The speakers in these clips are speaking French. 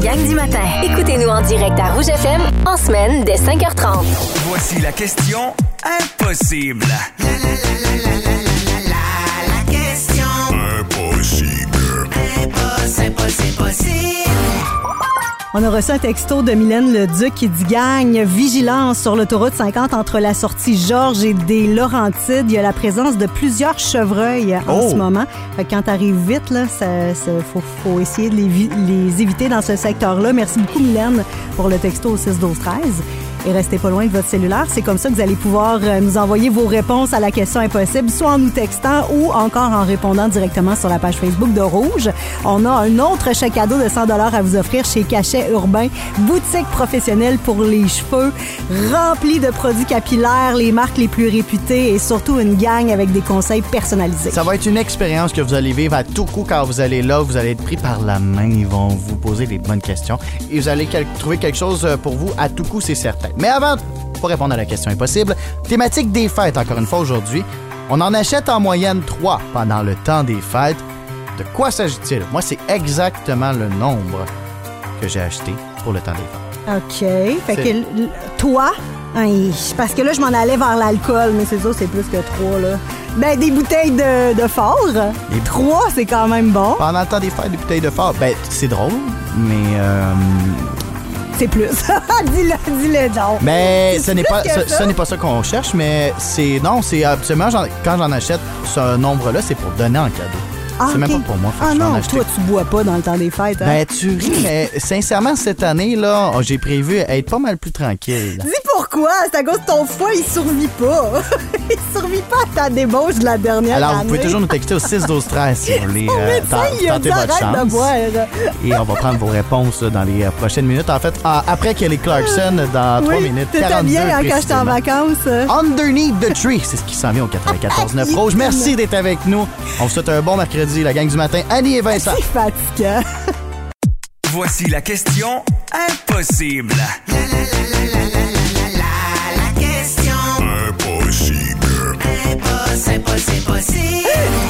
gang du matin. Écoutez-nous en direct à Rouge FM en semaine dès 5h30. Voici la question impossible. On a reçu un texto de Mylène Leduc qui dit Gagne, vigilance sur l'autoroute 50 entre la sortie Georges et des Laurentides. Il y a la présence de plusieurs chevreuils en Oh. ce moment. Fait que quand t'arrives vite, là, ça, ça- faut, faut essayer de les, les éviter dans ce secteur-là. Merci beaucoup, Mylène, pour le texto au 6 12 13 et restez pas loin de votre cellulaire. C'est comme ça que vous allez pouvoir euh, nous envoyer vos réponses à la question impossible, soit en nous textant ou encore en répondant directement sur la page Facebook de Rouge. On a un autre chèque cadeau de 100 à vous offrir chez Cachet Urbain, boutique professionnelle pour les cheveux, remplie de produits capillaires, les marques les plus réputées et surtout une gang avec des conseils personnalisés. Ça va être une expérience que vous allez vivre à tout coup quand vous allez là. Vous allez être pris par la main. Ils vont vous poser les bonnes questions. Et vous allez trouver quelque chose euh, pour vous à tout coup, c'est certain. Mais avant, pour répondre à la question impossible, thématique des fêtes, encore une fois aujourd'hui. On en achète en moyenne trois pendant le temps des fêtes. De quoi s'agit-il? Moi, c'est exactement le nombre que j'ai acheté pour le temps des fêtes. OK. Fait que toi, hein, parce que là, je m'en allais vers l'alcool, mais c'est ça, c'est plus que trois, là. Ben, des bouteilles de, de fort. Des- Trois, c'est quand même bon. Pendant le temps des fêtes, des bouteilles de fort, ben, c'est drôle, mais... euh, C'est plus. dis-le, dis-le donc. Mais ce n'est pas ce, ce n'est pas ça qu'on cherche, mais c'est non, c'est absolument quand j'en achète ce nombre-là, c'est pour donner en cadeau. Ah, c'est même pas pour moi. Ah non, toi, tu bois pas dans le temps des fêtes. Hein? Ben tu ris, mais sincèrement cette année là, j'ai prévu être pas mal plus tranquille. Dis pourquoi? C'est à cause de ton foie, il survit pas. il survit pas à ta débauche de la dernière Alors année. vous pouvez toujours nous texter au 6 12 13 si vous voulez euh, tenter votre arrête de chance. boire. Et on va prendre vos réponses dans les euh, prochaines minutes. En fait, en- après Kelly Clarkson dans 3 oui, minutes t'étais 42 bien hein, quand j'étais en vacances. Underneath the Tree, c'est ce qui s'en vient au 94.9 Rouge. Merci d'être avec nous. On vous souhaite un bon mercredi, la gang du matin. Annie et Vincent. C'est fatigant. Voici la question impossible.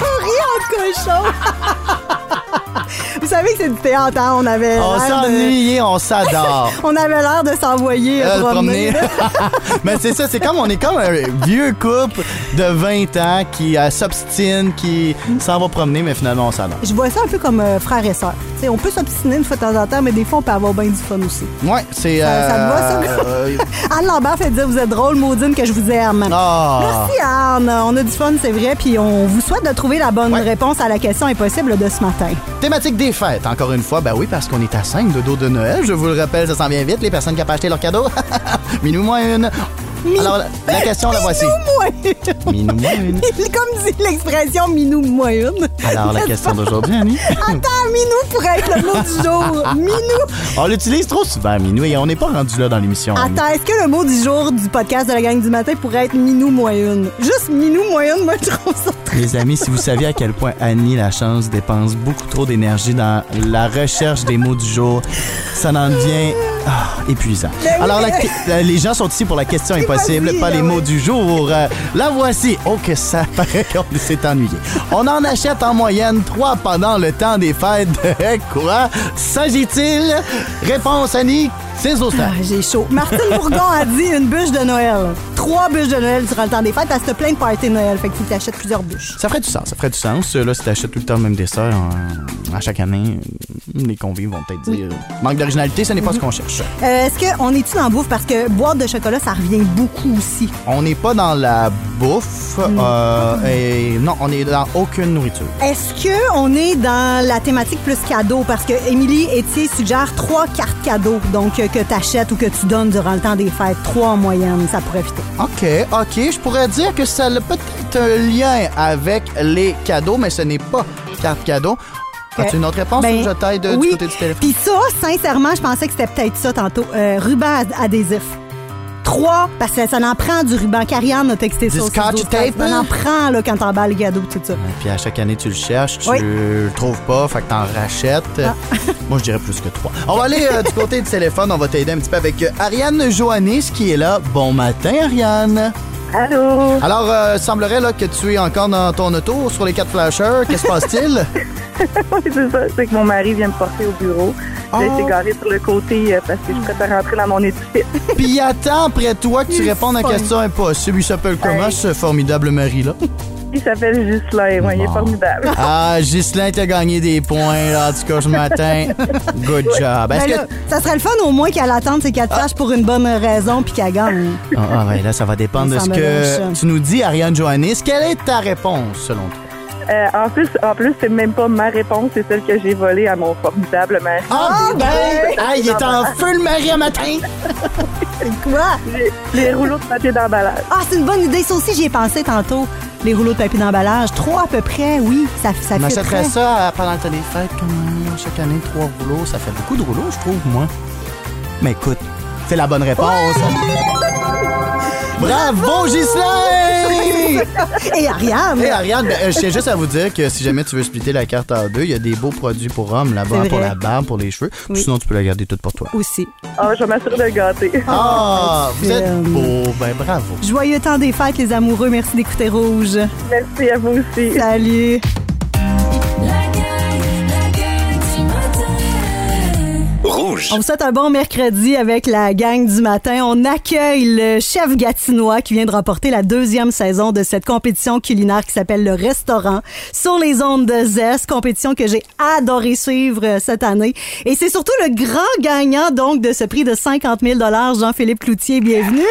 On rit en cochon. Vous savez que c'est du théâtre, hein? On avait On de... s'ennuie, on s'adore. On avait l'air de s'envoyer Euh, euh, promener. promener. Mais c'est ça, c'est comme on est comme un vieux couple de 20 ans qui euh, s'obstine, qui s'en va promener, mais finalement on s'adore. Je vois ça un peu comme euh, frère et sœur. On peut s'obstiner une fois de temps en temps, mais des fois, on peut avoir bien du fun aussi. Ouais, c'est. Ça- ça te va, ça? Anne Lambert fait dire Vous êtes drôle, Maudine, que je vous aime. Ah. Merci, Anne. On a du fun, c'est vrai. Puis on vous souhaite de trouver la bonne Ouais. réponse à la question impossible de ce matin. Thématique des fêtes, encore une fois. Ben oui, parce qu'on est à 5 de dos de Noël. Je vous le rappelle, ça s'en vient vite. Les personnes qui n'ont pas acheté leur cadeau. Minou moins une. Alors, la, la question, la voici. Minou Minou moins une. Comme dit l'expression Minou moins une. Alors, la question d'aujourd'hui, Annie? Attends, Minou pourrait être le mot du jour. Minou. On l'utilise trop souvent, Minou, et on n'est pas rendu là dans l'émission. Attends, est-ce que le mot du jour du podcast de la gang du matin pourrait être Minou moins une? Juste Minou moins une, moi, je trouve ça. Les amis, si vous saviez à quel point Annie La Chance dépense beaucoup trop d'énergie dans la recherche des mots du jour, ça en devient ah, épuisant. Ben Alors, la- la- les gens sont ici pour la question impossible, pas les mots du jour. Euh, la voici. Oh, que ça paraît qu'on s'est ennuyé. On en achète en moyenne trois pendant le temps des fêtes. De quoi? S'agit-il? Réponse, Annie. C'est au. Ah, j'ai chaud. Martine Bourgon a dit une bûche de Noël. Trois bûches de Noël durant le temps des fêtes. Elle se plein de parties de Noël. Fait que faut que tu achètes plusieurs bûches. Ça ferait du sens, ça ferait du sens. Là, si t'achètes tout le temps le même dessert en- à chaque année, euh, les convives vont peut-être dire manque d'originalité, ce n'est pas ce qu'on cherche. Euh, Est-ce qu'on est-tu dans la bouffe? Parce que boîte de chocolat, ça revient beaucoup aussi. On n'est pas dans la bouffe euh, et non, on est dans aucune nourriture. Est-ce qu'on est dans la thématique plus cadeau? Parce que Émilie Etier suggère trois cartes cadeaux, donc euh, que tu achètes ou que tu donnes durant le temps des fêtes. Trois en moyenne, ça pourrait fitter. OK, OK, je pourrais dire que ça a peut-être un lien avec les cadeaux, mais ce n'est pas carte cadeau. As-tu une autre réponse Ben, ou je t'aide euh, oui. du côté du téléphone? Puis ça, sincèrement, je pensais que c'était peut-être ça tantôt. Euh, ruban. Trois, parce que ça en prend du ruban. Carianne a texté Du ça. au scotch 6 12 tape, Ça en hein? prend là, quand t'emballes les cadeaux, tout ça. Puis à chaque année, tu le cherches, tu Oui. le trouves pas, fait que t'en rachètes. Ah. Moi, je dirais plus que trois. On va aller euh, du côté du téléphone, on va t'aider un petit peu avec euh, Ariane Joannis qui est là. Bon matin, Ariane. Allô? Alors, euh, semblerait là, que tu es encore dans ton auto sur les quatre flashers. Qu'est-ce qui se passe-t-il? Oui, c'est ça. C'est que mon mari vient me porter au bureau. J'ai Oh. été garée sur le côté euh, parce que je préfère rentrer dans mon édifice. Puis il attend après toi que tu répondes à la question impossible. Il s'appelle comment, Hey. ce formidable mari-là? Il s'appelle Ghislain, ouais, il est Bon. formidable. Ah, Ghislain, t'as gagné des points, là, en tout cas, ce matin. Good job. Ben Est-ce là, que... ça serait le fun au moins qu'elle attende ses quatre pages pour une bonne raison puis qu'elle gagne. Ah, ah, ouais, là, ça va dépendre de Ça ce me que lâche. tu nous dis, Ariane Joannis. Quelle est ta réponse, selon toi? Euh, en plus, en plus, c'est même pas ma réponse, c'est celle que j'ai volée à mon formidable mari. Ah, ben! Ah, il est en feu, le mari, à matin! Quoi? Les, les rouleaux de papier d'emballage. Ah, c'est une bonne idée. Ça aussi, j'y ai pensé tantôt. Les rouleaux de papier d'emballage. Trois à peu près, oui. Ça, ça On fait achèterait ça pendant le temps des fêtes, chaque année, trois rouleaux. Ça fait beaucoup de rouleaux, je trouve, moi. Mais écoute, c'est la bonne réponse. Bravo, Ghislain! Et Ariane! Et Ariane, ben, euh, je tiens juste à vous dire que si jamais tu veux splitter la carte en deux, il y a des beaux produits pour hommes là-bas, pour la barbe, pour les cheveux. Oui. Sinon, tu peux la garder toute pour toi. Aussi. Ah, je vais m'assurer de le gâter. Ah, vous êtes beau. Ben, bravo. Joyeux temps des fêtes, les amoureux. Merci d'écouter Rouge. Merci à vous aussi. Salut! Rouge. On vous souhaite un bon mercredi avec la gang du matin. On accueille le chef gatinois qui vient de remporter la deuxième saison de cette compétition culinaire qui s'appelle le restaurant sur les ondes de Zest, compétition que j'ai adoré suivre euh, cette année. Et c'est surtout le grand gagnant donc de ce prix de 50 000 Jean-Philippe Cloutier. Bienvenue!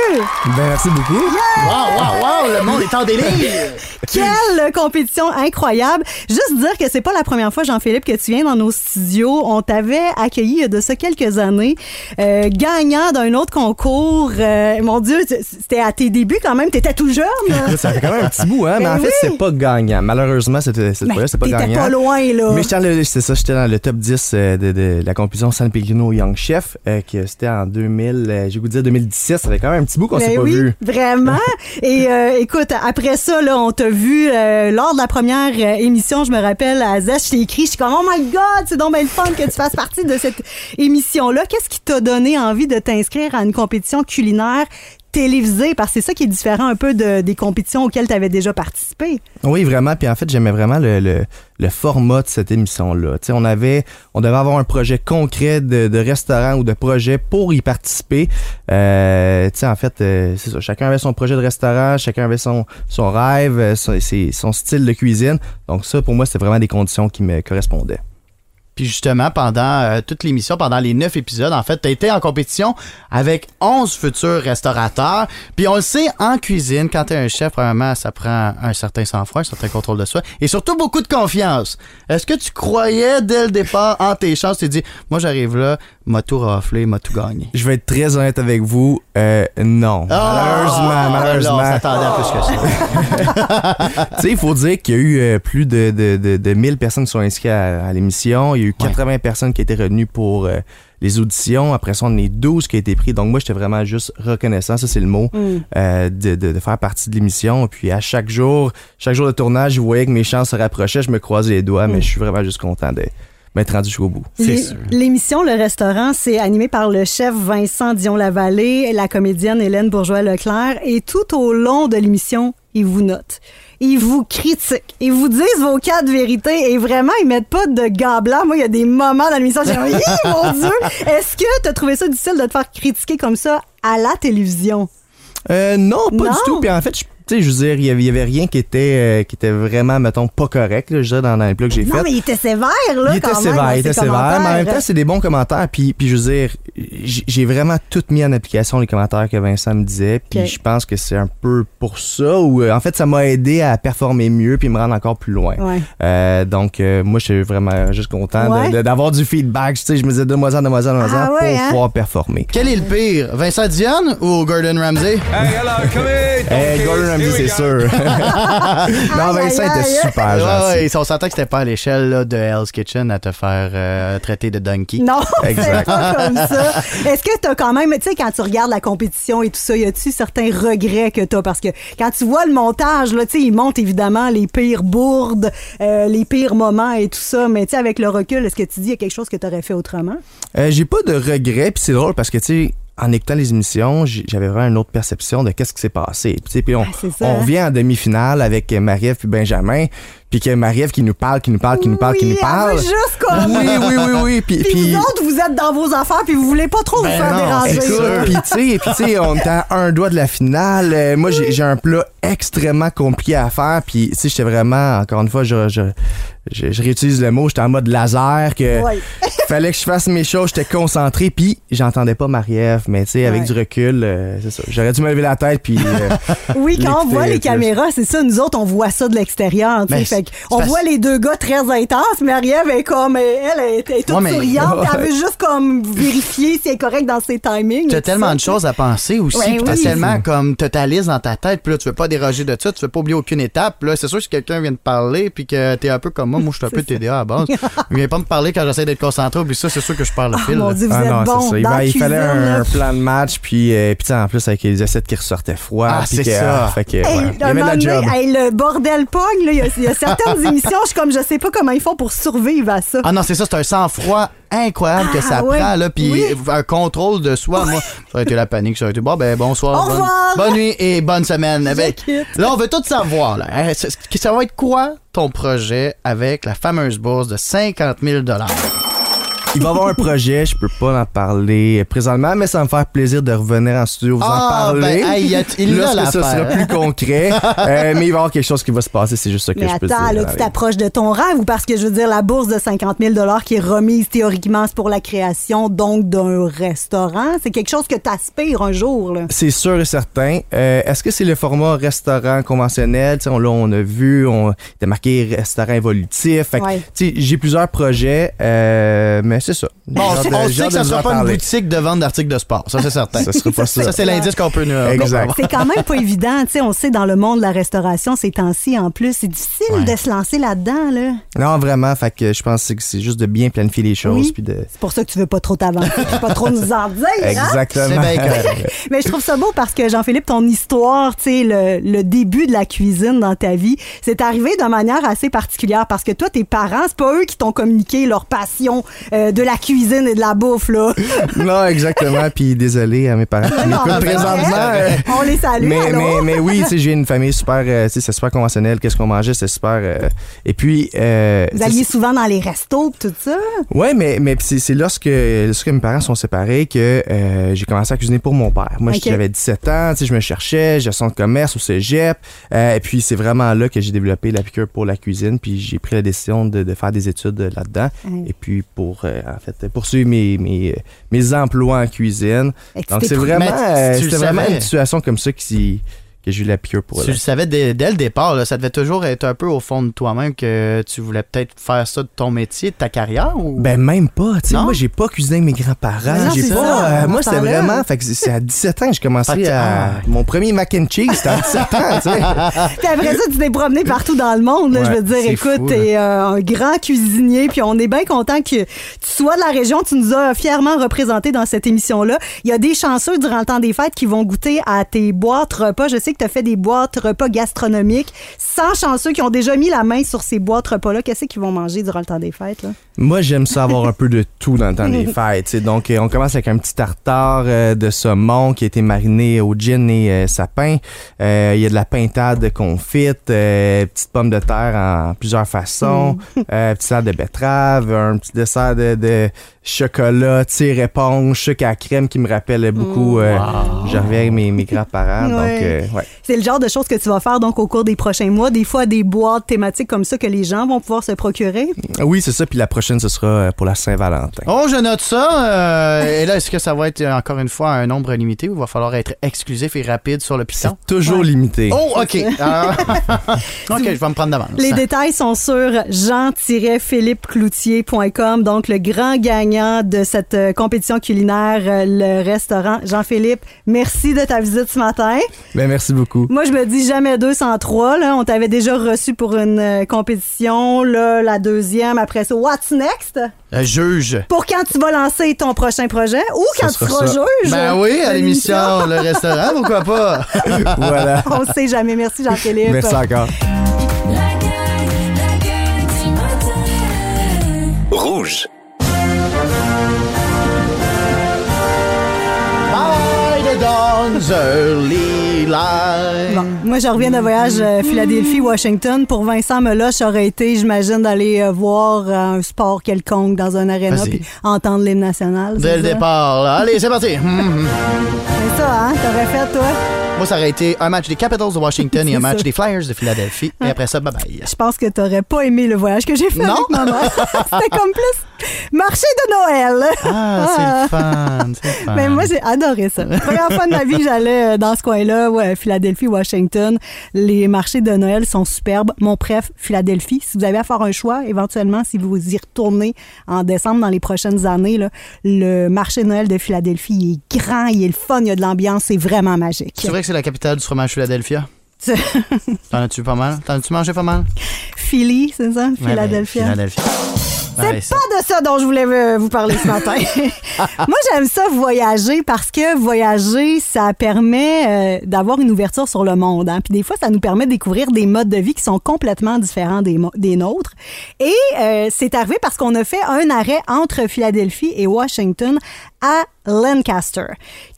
Ben, merci beaucoup. Wow, wow, wow, le monde est en délire. Quelle compétition incroyable! Juste dire que c'est pas la première fois, Jean-Philippe, que tu viens dans nos studios. On t'avait accueilli de ça quelques années, euh, gagnant d'un autre concours. Euh, mon Dieu, c'était à tes débuts quand même. T'étais tout jeune. Ça fait quand même un petit bout, hein? Mais Ben en fait, oui. c'est pas gagnant. Malheureusement, c'était fois-là, c'est pas gagnant. pas loin, là. Mais c'est ça, j'étais dans le top 10 euh, de, de la compétition San Pellegrino Young Chef, euh, que c'était en 2000, euh, j'ai goût de dire 2017. Ça fait quand même un petit bout qu'on Ben s'est pas oui, vu. Vraiment. Et écoute, après ça, là, on t'a vu lors de la première émission, je me rappelle, à Zest, je t'ai écrit, je suis comme, oh my God, c'est donc bien le fun que tu fasses partie de cette émission-là. Qu'est-ce qui t'a donné envie de t'inscrire à une compétition culinaire télévisée? Parce que c'est ça qui est différent un peu de- des compétitions auxquelles tu avais déjà participé. Oui, vraiment. Puis en fait, j'aimais vraiment le, format de cette émission-là. On avait, on devait avoir un projet concret de, restaurant ou de projet pour y participer. Euh, en fait, euh, c'est ça. Chacun avait son projet de restaurant, chacun avait son, rêve, son, son style de cuisine. Donc ça, pour moi, c'était vraiment des conditions qui me correspondaient. Puis justement, pendant euh, toute l'émission, pendant les neuf épisodes, en fait, tu été en compétition avec 11 futurs restaurateurs. Puis on le sait, en cuisine, quand tu es un chef, premièrement, ça prend un certain sang-froid, un certain contrôle de soi et surtout beaucoup de confiance. Est-ce que tu croyais dès le départ en tes chances? Tu dit, moi j'arrive là, m'a tout raflé, m'a tout gagné. Je vais être très honnête avec vous. Euh, non. malheureusement, Ah, malheureusement. là, on s'attendait à plus que ça. tu sais, il faut dire qu'il y a eu euh, plus de, de, de, de 1000 personnes qui sont inscrites à, à l'émission. Il y a eu 80 personnes qui étaient retenues pour euh, les auditions. Après ça, on est 12 qui a été pris. Donc moi, j'étais vraiment juste reconnaissant, ça c'est le mot, euh, de, de, de faire partie de l'émission. Puis à chaque jour, chaque jour de tournage, je voyais que mes chances se rapprochaient. Je me croisais les doigts, mais je suis vraiment juste content de m'être rendu jusqu'au bout. L'é- L'émission Le Restaurant, c'est animé par le chef Vincent Dion-Lavallée, la comédienne Hélène Bourgeois-Leclerc, et tout au long de l'émission, ils vous notent. Ils vous critiquent. Ils vous disent vos quatre vérités et vraiment, ils mettent pas de blancs. Moi, il y a des moments dans l'émission, j'ai dit, mon Dieu! Est-ce que tu as trouvé ça difficile de te faire critiquer comme ça à la télévision? Euh, non, pas Non? du tout. Puis en fait, je- tu sais, je veux dire, il y avait, il y avait rien qui était, euh, qui était vraiment, mettons, pas correct, là, je veux dire, dans, dans les plats que j'ai Non, faits. mais il était sévère, là, il était quand sévère, il était sévère, mais en même temps, c'est des bons commentaires. Puis, puis je veux dire, j'ai vraiment tout mis en application les commentaires que Vincent me disait. Puis je pense que c'est un peu pour ça. Ou euh, en fait, ça m'a aidé à performer mieux puis me rendre encore plus loin. Ouais. Euh, donc, euh, moi, je suis vraiment juste content Ouais. d'avoir du feedback. Tu sais, je me disais, donne-moi ça, donne-moi ça, donne-moi ça, Ah ouais, pour hein? pouvoir performer. Quel est le pire? Vincent Dion ou Gordon Ramsay? Eh, Gordon Ramsay, c'est sûr. non, Vincent était super gentil. ouais, on s'entend que c'était pas à l'échelle là, de Hell's Kitchen à te faire euh, traiter de donkey. Non, c'est Exact. pas comme ça. Est-ce que t'as quand même, tu sais, quand tu regardes la compétition et tout ça, y a-tu certains regrets que t'as? Parce que quand tu vois le montage, là, tu sais, il monte évidemment les pires bourdes, euh, les pires moments et tout ça, mais tu sais, avec le recul, est-ce que tu dis y a quelque chose que t'aurais fait autrement? Euh, j'ai pas de regrets, puis c'est drôle parce que, tu sais, en écoutant les émissions, j'avais vraiment une autre perception de qu'est-ce qui s'est passé. Puis, on, Ah, on hein? revient en demi-finale avec euh, Marie-Ève puis Benjamin, puis que Marie-Ève qui nous parle, qui nous parle, qui nous parle, qui Oui, nous elle parle. veut juste comme... Oui, oui, oui, oui. Puis, Puis, puis- vous autres, vous êtes dans vos affaires, puis vous voulez pas trop Ben vous faire non, déranger. sûr. puis tu sais, puis tu sais, on était à un doigt de la finale. Euh, moi, j'ai j'ai un plat extrêmement compliqué à faire. Puis tu sais, j'étais vraiment, encore une fois, je, je, je, je réutilise le mot, j'étais en mode laser, que Ouais. fallait que je fasse mes choses, j'étais concentré. Puis j'entendais pas Marie-Ève, mais tu sais, avec Ouais. du recul, euh, c'est ça. J'aurais dû me lever la tête, puis euh, Oui, quand on voit les caméras, c'est ça, nous autres, on voit ça de l'extérieur. tu sais. Fait on voit les deux gars très intenses, mais Marie-Ève est comme, elle, elle est, est toute Ouais, mais- souriante, elle veut juste comme vérifier si elle est correcte dans ses timings. T'as tellement ça. de choses à penser aussi. Ouais, puis t'as oui. tellement comme totalise dans ta tête. Puis là, tu veux pas déroger de ça. Tu veux pas oublier aucune étape. Puis là, c'est sûr que si quelqu'un vient te parler puis que t'es un peu comme moi, moi, je suis un peu TDA à la base. Viens pas me parler quand j'essaie d'être concentré. Oublie ça, c'est sûr que je parle le Oh fil. mon là. Dieu, vous ah êtes non, bon ça. Il, fallait un plan de match, puis, euh, puis en plus avec les assiettes qui ressortaient froids. Ah, puis c'est ça. ah, fait que, Hey, il y un avait de la moment donné, job. hey, le bordel pogne, là, il y, y a certaines émissions, je suis comme, je sais pas comment ils font pour survivre à ça. Ah non, c'est ça, c'est un sang-froid incroyable que ça Ah, ouais. prend, là. Puis Oui. un contrôle de soi. Moi, ça aurait été la panique. Ça aurait été bon, ben bonsoir. Au bonne, bonne nuit et bonne semaine. Avec. Là, on veut tout savoir, là. Hein, Ça va être quoi ton projet avec la fameuse bourse de 50 000 Il va y avoir un projet, je peux pas en parler présentement, mais ça va me faire plaisir de revenir en studio vous en Ah, parler. ben, hey, y a- il Lorsque l'a ça sera plus concret, euh, mais il va y avoir quelque chose qui va se passer, c'est juste ça que Mais je peux attends, dire. là, tu t'approches de ton rêve ou parce que je veux dire, la bourse de 50 000 qui est remise théoriquement, c'est pour la création donc d'un restaurant? C'est quelque chose que tu aspires un jour. Là. C'est sûr et certain. Euh, Est-ce que c'est le format restaurant conventionnel? Tu sais, on, là, on a vu, on était marqué restaurant évolutif. Ouais. tu sais, J'ai plusieurs projets, euh, mais c'est ça. Bon, on sait, de- on j'ai sait hâte que ça vous sera pas une boutique de vente d'articles de sport. Ça, c'est certain. Ça sera pas ça. Ça, c'est l'indice qu'on peut nous. peut Exact. avoir. C'est quand même pas évident. Tu sais, on sait dans le monde de la restauration ces temps-ci en plus. C'est difficile Ouais. de se lancer là-dedans. Là. Non, vraiment. Fait que je pense que c'est juste de bien planifier les choses. Oui. Puis de... C'est pour ça que tu veux pas trop t'avancer, pas trop nous en dire. hein? Exactement. C'est bien correct. Mais je trouve ça beau parce que Jean-Philippe, ton histoire, tu sais, le, le début de la cuisine dans ta vie, c'est arrivé de manière assez particulière parce que toi, tes parents, c'est pas eux qui t'ont communiqué leur passion euh, de la cuisine et de la bouffe, là. non, exactement. Puis désolé à mes parents qui m'écoutent présentement. euh, On les salue, mais, mais, mais oui, tu sais, j'ai une famille super, euh, tu sais, c'est super conventionnel. Qu'est-ce qu'on mangeait, c'est super. euh, et puis, euh, Vous alliez souvent dans les restos tout ça? Ouais, mais, mais c'est lorsque, lorsque mes parents sont séparés que euh, j'ai commencé à cuisiner pour mon père. Moi, j'avais 17 ans, tu sais, je me cherchais, gestion de commerce au cégep. euh, et puis, c'est vraiment là que j'ai développé la piqûre pour la cuisine. Puis, j'ai pris la décision de, de faire des études là-dedans. Mm. Et puis, pour, euh, en fait, poursuivre mes, mes, mes emplois en cuisine. Donc, c'est vraiment, euh, vraiment une situation comme ça qui, que j'ai eu la piqûre pour Tu elle. le savais dès, dès le départ, là, ça devait toujours être un peu au fond de toi-même que tu voulais peut-être faire ça de ton métier, de ta carrière ou? Ben même pas, tu sais, Non? moi j'ai pas cuisiné avec mes grands-parents, j'ai c'est pas ça, euh, moi c'était là. vraiment fait que c'est- à 17 ans que j'ai commencé à ah. mon premier mac and cheese, c'était à 17 ans, tu sais. Puis après ça, tu t'es promené partout dans le monde. là. Ouais, je veux dire, écoute, t'es euh, un grand cuisinier, puis on est bien content que tu sois de la région. Tu nous as fièrement représenté dans cette émission-là. Il y a des chanceux durant le temps des fêtes qui vont goûter à tes boîtes repas. Je sais que tu as fait des boîtes repas gastronomiques. 100 chanceux qui ont déjà mis la main sur ces boîtes repas-là. Qu'est-ce qu'ils vont manger durant le temps des fêtes? Moi, j'aime ça avoir un peu de tout dans le temps des fêtes. Donc, euh, on commence avec un petit tartare euh, de saumon qui a été mariné au gin et euh, sapin. Euh, Il y a de la pintade confite, petites pommes de terre en plusieurs façons, euh, petit salade de betterave, un petit dessert de, de chocolat, tire éponge, sucre à crème qui me rappelle beaucoup. Je reviens avec mes, mes grands-parents. Ouais. C'est le genre de choses que tu vas faire donc au cours des prochains mois. Des fois, des boîtes thématiques comme ça que les gens vont pouvoir se procurer. Oui, c'est ça. Puis la prochaine, ce sera euh, pour la Saint-Valentin. Oh, je note ça. euh, et là, est-ce que ça va être euh, encore une fois un nombre limité ou il va falloir être exclusif et rapide sur le piton? Toujours Ouais. limité. Oh, OK. Alors, OK, je vais me prendre d'avance. Les détails sont sur jean-philippecloutier.com. Donc, le grand gagnant de cette euh, compétition culinaire, euh, le restaurant Jean-Philippe. Merci de ta visite ce matin. Ben, merci beaucoup. Moi, je me dis jamais 203. Là. On t'avait déjà reçu pour une euh, compétition. Là, la deuxième. Après ça, what's next? Euh, juge. Pour quand tu vas lancer ton prochain projet ou quand tu sera seras ça. juge. Ben oui, à l'émission, le restaurant, pourquoi pas? voilà. On ne sait jamais. Merci, Jean-Philippe. Merci encore. Rouge. Early Bon, moi, je reviens d'un voyage euh, Philadelphie-Washington. Pour Vincent Meloche, aurait été, j'imagine, d'aller euh, voir euh, un sport quelconque dans un aréna puis entendre l'hymne national. Dès le ça? départ, là. Allez, c'est parti. C'est ça, hein? T'aurais fait, toi? Moi, ça aurait été un match des Capitals de Washington et un match ça. des Flyers de Philadelphie. Et après ça, bye bye. Je pense que t'aurais pas aimé le voyage que j'ai fait Non? avec ma mère. C'était comme plus marché de Noël. Ah, c'est le fun. Mais moi, j'ai adoré ça. Première fois de ma vie j'allais dans ce coin-là, ouais, Philadelphie, Washington. Les marchés de Noël sont superbes. Mon préf, Philadelphie. Si vous avez à faire un choix, éventuellement, si vous y retournez en décembre dans les prochaines années, là, le marché de Noël de Philadelphie il est grand, il est le fun, il y a de l'ambiance, c'est vraiment magique. C'est vrai que c'est la capitale du fromage Philadelphia? T'en as-tu pas mal? T'en as-tu mangé pas mal? Philly, c'est ça? Ouais, ben, Philadelphia. Philadelphia. Ouais, C'est pas de ça dont je voulais euh, vous parler ce matin. Moi, j'aime ça voyager parce que voyager, ça permet euh, d'avoir une ouverture sur le monde. Hein. Puis des fois, ça nous permet de découvrir des modes de vie qui sont complètement différents des, des nôtres. Et euh, c'est arrivé parce qu'on a fait un arrêt entre Philadelphie et Washington à Lancaster,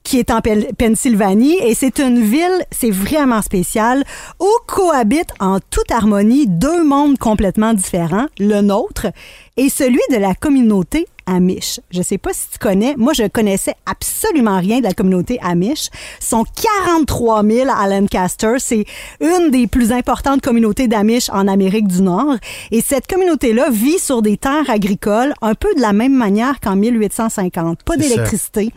qui est en Pen- Pennsylvanie. Et c'est une ville, c'est vraiment spécial, où cohabitent en toute harmonie deux mondes complètement différents, le nôtre et celui de la communauté Amish. Je sais pas si tu connais, moi je connaissais absolument rien de la communauté Amish. Ils sont 43 000 à Lancaster. C'est une des plus importantes communautés d'Amish en Amérique du Nord. Et cette communauté-là vit sur des terres agricoles un peu de la même manière qu'en 1850. Pas d'électricité.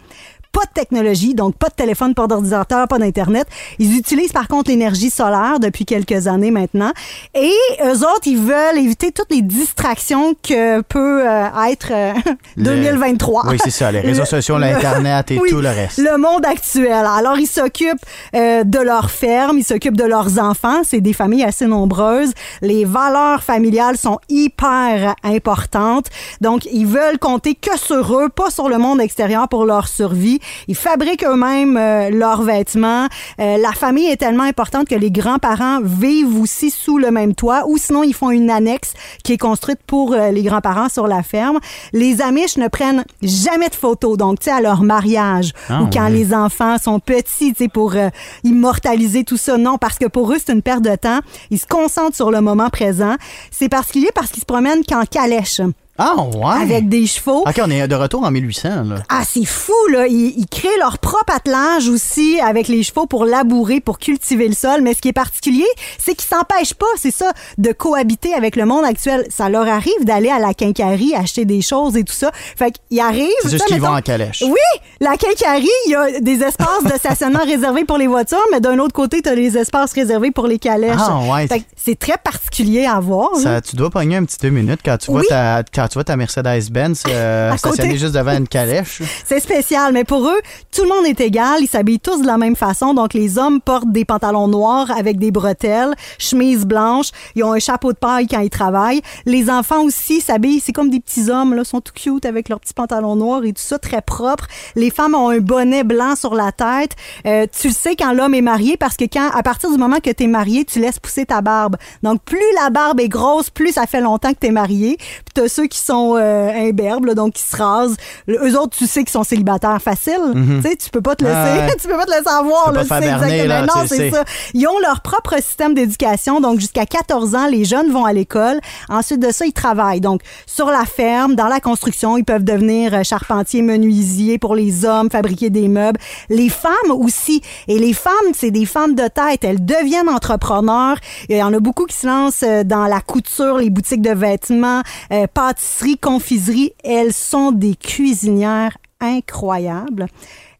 Pas de technologie, donc pas de téléphone, pas d'ordinateur, pas d'Internet. Ils utilisent par contre l'énergie solaire depuis quelques années maintenant. Et eux autres, ils veulent éviter toutes les distractions que peut euh, être euh, Le- 2023. Oui, c'est ça. Les réseaux Le- sociaux, l'Internet et Oui, tout le reste. Le monde actuel. Alors, ils s'occupent euh, de leur ferme, ils s'occupent de leurs enfants. C'est des familles assez nombreuses. Les valeurs familiales sont hyper importantes. Donc, ils veulent compter que sur eux, pas sur le monde extérieur pour leur survie. Ils fabriquent eux-mêmes euh, leurs vêtements. Euh, la famille est tellement importante que les grands-parents vivent aussi sous le même toit ou sinon, ils font une annexe qui est construite pour euh, les grands-parents sur la ferme. Les Amish ne prennent jamais de photos. Donc, tu sais, à leur mariage Ah, ou quand les enfants sont petits, tu sais, pour euh, immortaliser tout ça. Non, parce que pour eux, c'est une perte de temps. Ils se concentrent sur le moment présent. C'est particulier parce qu'ils se promènent qu'en calèche Ah, ouais. avec des chevaux. OK, on est de retour en 1800, là. Ah, c'est fou, là. Ils, ils créent leur propre attelage aussi avec les chevaux pour labourer, pour cultiver le sol. Mais ce qui est particulier, c'est qu'ils s'empêchent pas, c'est ça, de cohabiter avec le monde actuel. Ça leur arrive d'aller à la quincaillerie, acheter des choses et tout ça. Fait qu'ils arrivent. C'est juste qu'ils vont en calèche. Oui, la quincaillerie, il y a des espaces de stationnement réservés pour les voitures, mais d'un autre côté, tu as les espaces réservés pour les calèches. Ah, ouais. Fait que c'est très particulier à voir. tu dois pogner un petit deux minutes quand tu vois Oui. ta, quand tu vois ta Mercedes-Benz euh, stationnée juste devant une calèche. C'est spécial, mais pour eux, tout le monde est égal. Ils s'habillent tous de la même façon. Donc, les hommes portent des pantalons noirs avec des bretelles, chemise blanche. Ils ont un chapeau de paille quand ils travaillent. Les enfants aussi s'habillent. C'est comme des petits hommes, là, sont tout cute avec leurs petits pantalons noirs et tout ça, très propre. Les femmes ont un bonnet blanc sur la tête. Euh, tu le sais quand l'homme est marié parce que quand, à partir du moment que tu es marié, tu laisses pousser ta barbe. Donc, plus la barbe est grosse, plus ça fait longtemps que tu es marié. Puis, tu ceux qui sont euh, imberbes, là, donc qui se rasent. Le- Eux autres, tu sais qu'ils sont célibataires faciles. Tu sais, tu peux pas te laisser, Ah ouais. tu peux pas te laisser avoir. Là, pas te faire tu sais berner, exactement. là, non, c'est ça. Ils ont leur propre système d'éducation. Donc, jusqu'à 14 ans, les jeunes vont à l'école. Ensuite de ça, ils travaillent. Donc, sur la ferme, dans la construction, ils peuvent devenir euh, charpentiers, menuisiers pour les hommes, fabriquer des meubles. Les femmes aussi. Et les femmes, c'est des femmes de tête. Elles deviennent entrepreneurs. Il y en a beaucoup qui se lancent euh, dans la couture, les boutiques de vêtements, euh, pâtisserie, confiserie. Elles sont des cuisinières incroyables.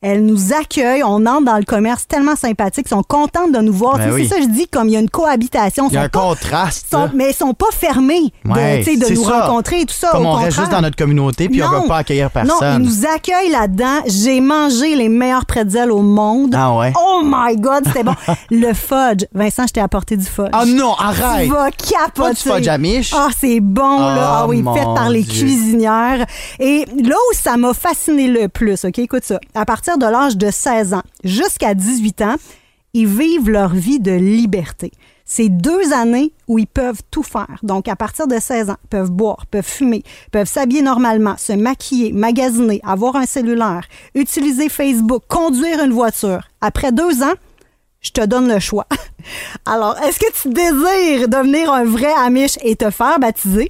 Elles nous accueillent, on entre dans le commerce tellement sympathique, sont contentes de nous voir. Ben Tu oui. C'est ça, je dis, comme il y a une cohabitation. Il y a un pas- contraste. sont- mais ils sont pas fermés de, Ouais, tu de c'est nous ça. rencontrer et tout ça. Comme au on reste juste dans notre communauté puis on Non. veut pas accueillir Non, personne. ils nous accueillent là-dedans. J'ai mangé les meilleurs pretzels au monde. Ah ouais? Oh my God, c'était bon. le fudge. Vincent, je t'ai apporté du fudge. Ah non, Tu arrête! vas capoter. Pas du fudge amish? Ah, c'est bon, là. Ah oui, Oh, fait mon par les Dieu. cuisinières. Et là où ça m'a fasciné le plus, OK, écoute ça. À partir de l'âge de 16 ans jusqu'à 18 ans, ils vivent leur vie de liberté. c'est deux années où ils peuvent tout faire. Donc, à partir de 16 ans, ils peuvent boire, peuvent fumer, peuvent s'habiller normalement, se maquiller, magasiner, avoir un cellulaire, utiliser Facebook, conduire une voiture. Après deux ans, je te donne le choix. Alors, est-ce que tu désires devenir un vrai Amish et te faire baptiser?